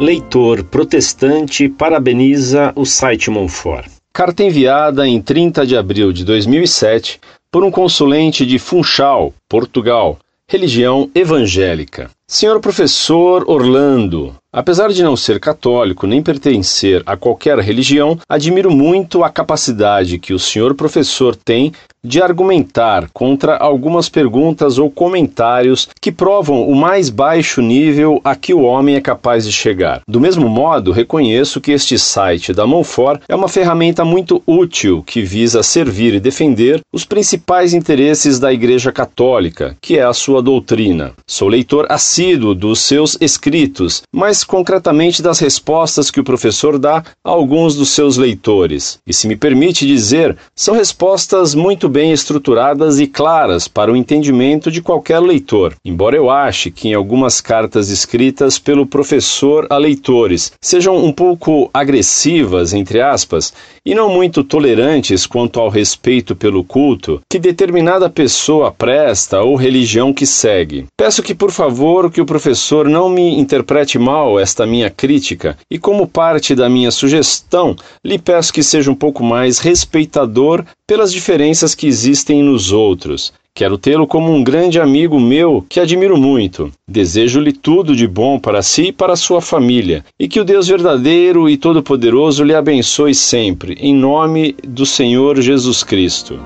Leitor protestante parabeniza o site Monfort. Carta enviada em 30 de abril de 2007 por um consulente de Funchal, Portugal, religião evangélica. Senhor professor Orlando, apesar de não ser católico nem pertencer a qualquer religião, admiro muito a capacidade que o senhor professor tem de argumentar contra algumas perguntas ou comentários que provam o mais baixo nível a que o homem é capaz de chegar. Do mesmo modo, reconheço que este site da Monfort é uma ferramenta muito útil que visa servir e defender os principais interesses da Igreja Católica, que é a sua doutrina. Sou leitor assíduo dos seus escritos, mas concretamente das respostas que o professor dá a alguns dos seus leitores. E se me permite dizer, são respostas muito bem estruturadas e claras para o entendimento de qualquer leitor. Embora eu ache que em algumas cartas escritas pelo professor a leitores sejam um pouco agressivas, entre aspas, e não muito tolerantes quanto ao respeito pelo culto que determinada pessoa presta ou religião que segue. Peço que, por favor, que o professor não me interprete mal esta minha crítica e, como parte da minha sugestão, lhe peço que seja um pouco mais respeitador pelas diferenças que existem nos outros. Quero tê-lo como um grande amigo meu que admiro muito. Desejo-lhe tudo de bom para si e para sua família, e que o Deus verdadeiro e todo-poderoso lhe abençoe sempre, em nome do Senhor Jesus Cristo.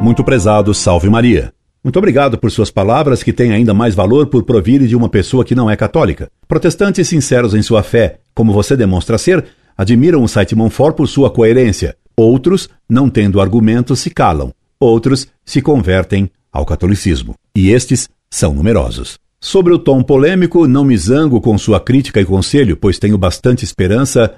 Muito prezado, salve Maria. Muito obrigado por suas palavras que têm ainda mais valor por provirem de uma pessoa que não é católica. Protestantes sinceros em sua fé, como você demonstra ser, admiram o site Monfort por sua coerência. Outros, não tendo argumentos, se calam. Outros se convertem ao catolicismo. E estes são numerosos. Sobre o tom polêmico, não me zango com sua crítica e conselho, pois tenho bastante esperança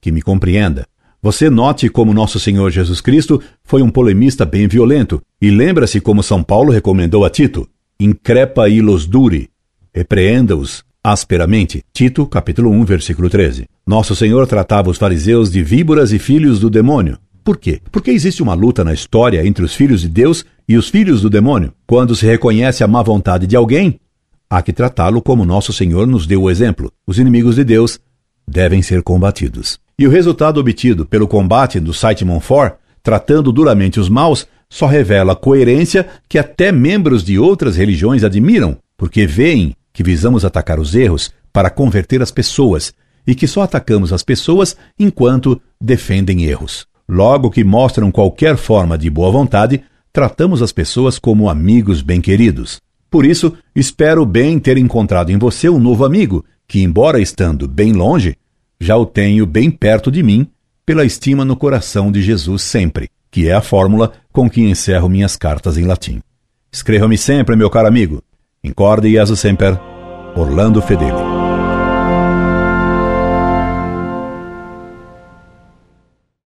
que me compreenda. Você note como nosso Senhor Jesus Cristo foi um polemista bem violento, e lembra-se como São Paulo recomendou a Tito: increpa ilos duri, repreenda-os asperamente. Tito, capítulo 1, versículo 13. Nosso Senhor tratava os fariseus de víboras e filhos do demônio. Por quê? Porque existe uma luta na história entre os filhos de Deus e os filhos do demônio. Quando se reconhece a má vontade de alguém, há que tratá-lo como nosso Senhor nos deu o exemplo. Os inimigos de Deus devem ser combatidos. E o resultado obtido pelo combate do site Monfort, tratando duramente os maus, só revela coerência que até membros de outras religiões admiram, porque veem que visamos atacar os erros para converter as pessoas e que só atacamos as pessoas enquanto defendem erros. Logo que mostram qualquer forma de boa vontade, tratamos as pessoas como amigos bem-queridos. Por isso, espero bem ter encontrado em você um novo amigo, que, embora estando bem longe, já o tenho bem perto de mim, pela estima no coração de Jesus sempre, que é a fórmula com que encerro minhas cartas em latim. Escreva-me sempre, meu caro amigo. Incorde Jesus Semper, Orlando Fedeli.